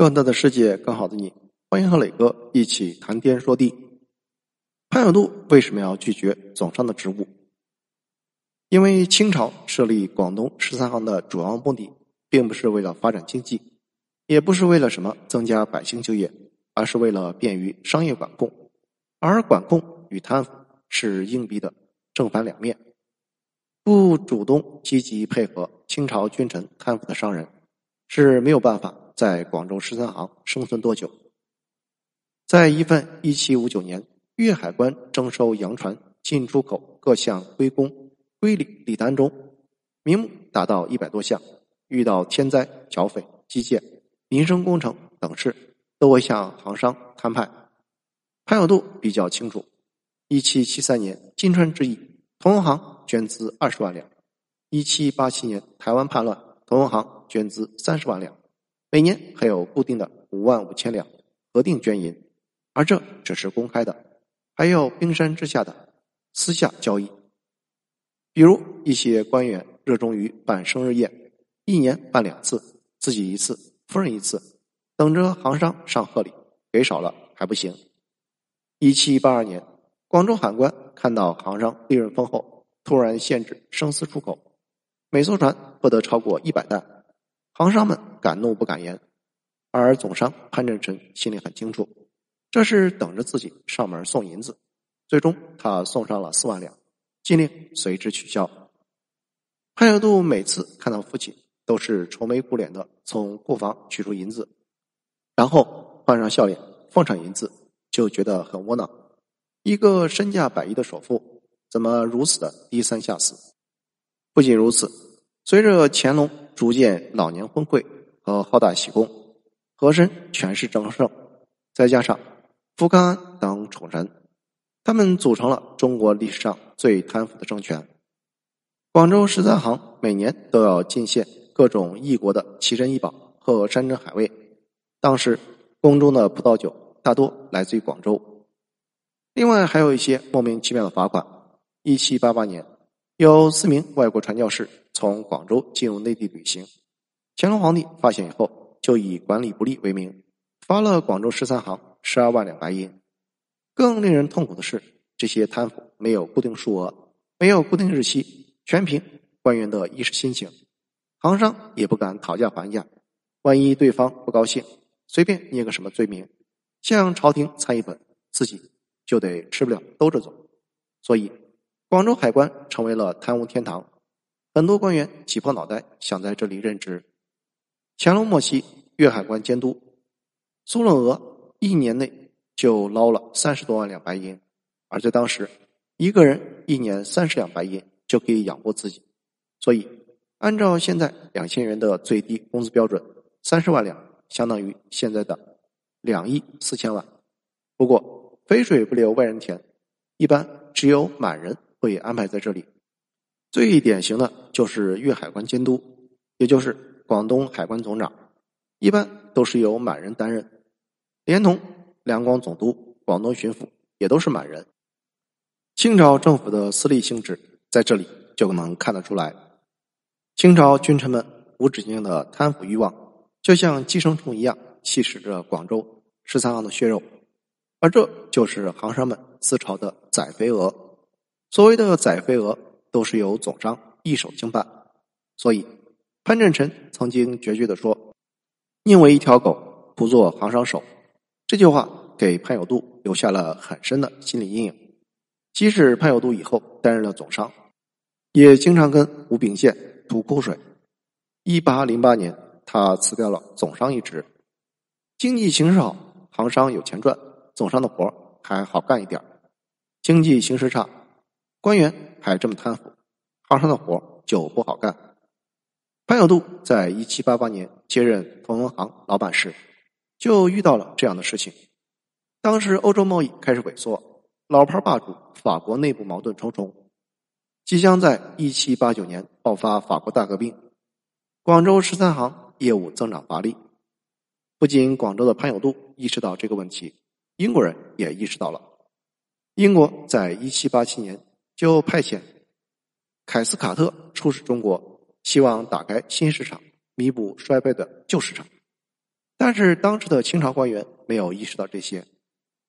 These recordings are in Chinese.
更大的世界，更好的你，欢迎和磊哥一起谈天说地。潘有度为什么要拒绝总商的职务？因为清朝设立广东十三行的主要目的，并不是为了发展经济，也不是为了什么增加百姓就业，而是为了便于商业管控。而管控与贪腐是硬币的正反两面，不主动积极配合清朝君臣贪腐的商人是没有办法。在广州十三行生存多久？在一份一七五九年粤海关征收洋船进出口各项规工规礼礼单中，名目达到一百多项，遇到天灾、剿匪、基建、民生工程等事，都会向行商摊派。潘有度比较清楚：一七七三年金川之役，同行捐资二十万两；一七八七年台湾叛乱，同行捐资三十万两。每年还有固定的五万五千两核定捐银，而这只是公开的，还有冰山之下的私下交易。比如一些官员热衷于办生日宴，一年办两次，自己一次，夫人一次，等着行商上贺礼，给少了还不行。一七八二年，广州海关看到行商利润丰厚，突然限制生丝出口，每艘船不得超过一百担。行商们敢怒不敢言，而总商潘振臣心里很清楚，这是等着自己上门送银子。最终，他送上了四万两，禁令随之取消。潘有度每次看到父亲，都是愁眉苦脸的从库房取出银子，然后换上笑脸放上银子，就觉得很窝囊。一个身价百亿的首富，怎么如此的低三下四？不仅如此，随着乾隆。逐渐老年昏聩和好大喜功，和珅权势正盛，再加上福康安等宠臣，他们组成了中国历史上最贪腐的政权。广州十三行每年都要进献各种异国的奇珍异宝和山珍海味，当时宫中的葡萄酒大多来自于广州。另外还有一些莫名其妙的罚款。一七八八年，有四名外国传教士。从广州进入内地旅行，乾隆皇帝发现以后，就以管理不力为名，罚了广州十三行十二万两白银。更令人痛苦的是，这些贪腐没有固定数额，没有固定日期，全凭官员的一时心情。行商也不敢讨价还价，万一对方不高兴，随便捏个什么罪名，向朝廷参一本，自己就得吃不了兜着走。所以，广州海关成为了贪污天堂。很多官员挤破脑袋想在这里任职。乾隆末期，粤海关监督苏润娥一年内就捞了三十多万两白银，而在当时，一个人一年三十两白银就可以养活自己。所以，按照现在两千元的最低工资标准，三十万两相当于现在的两亿四千万。不过，肥水不流外人田，一般只有满人会安排在这里。最典型的就是粤海关监督，也就是广东海关总长，一般都是由满人担任，连同两广总督、广东巡抚也都是满人。清朝政府的私利性质在这里就能看得出来。清朝君臣们无止境的贪腐欲望，就像寄生虫一样吸食着广州十三行的血肉，而这就是行商们自嘲的“宰肥鹅”。所谓的“宰肥鹅”。都是由总商一手经办，所以潘振臣曾经决绝的说：“宁为一条狗，不做行商手。”这句话给潘有度留下了很深的心理阴影。即使潘有度以后担任了总商，也经常跟吴秉宪吐苦水。一八零八年，他辞掉了总商一职。经济形势好，行商有钱赚，总商的活还好干一点经济形势差。官员还这么贪腐，行商的活就不好干。潘有度在一七八八年接任同仁行老板时，就遇到了这样的事情。当时欧洲贸易开始萎缩，老牌霸主法国内部矛盾重重，即将在一七八九年爆发法国大革命。广州十三行业务增长乏力，不仅广州的潘有度意识到这个问题，英国人也意识到了。英国在一七八七年。就派遣凯斯卡特出使中国，希望打开新市场，弥补衰败的旧市场。但是当时的清朝官员没有意识到这些，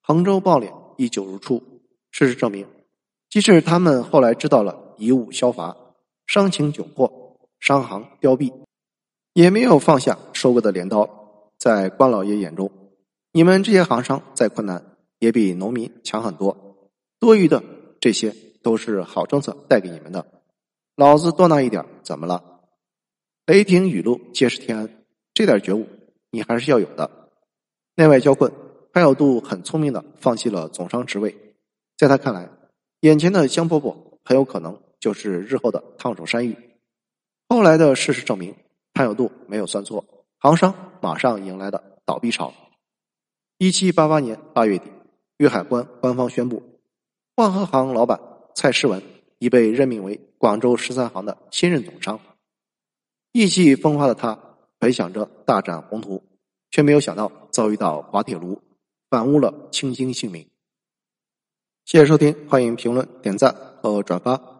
横州暴敛依旧如初。事实证明，即使他们后来知道了贻误消乏、商情窘迫、商行凋敝，也没有放下收割的镰刀。在关老爷眼中，你们这些行商再困难，也比农民强很多。多余的这些都是好政策带给你们的，老子多拿一点怎么了？雷霆雨露皆是天恩，这点觉悟你还是要有的。内外交困，潘有度很聪明的放弃了总商职位，在他看来，眼前的香饽饽很有可能就是日后的烫手山芋。后来的事实证明，潘有度没有算错，行商马上迎来了倒闭潮。一七八八年八月底，粤海关官方宣布，万和行老板蔡世文已被任命为广州十三行的新任总商。意气风发的他，本想着大展宏图，却没有想到遭遇到滑铁卢，反误了清心性命。谢谢收听，欢迎评论、点赞和转发。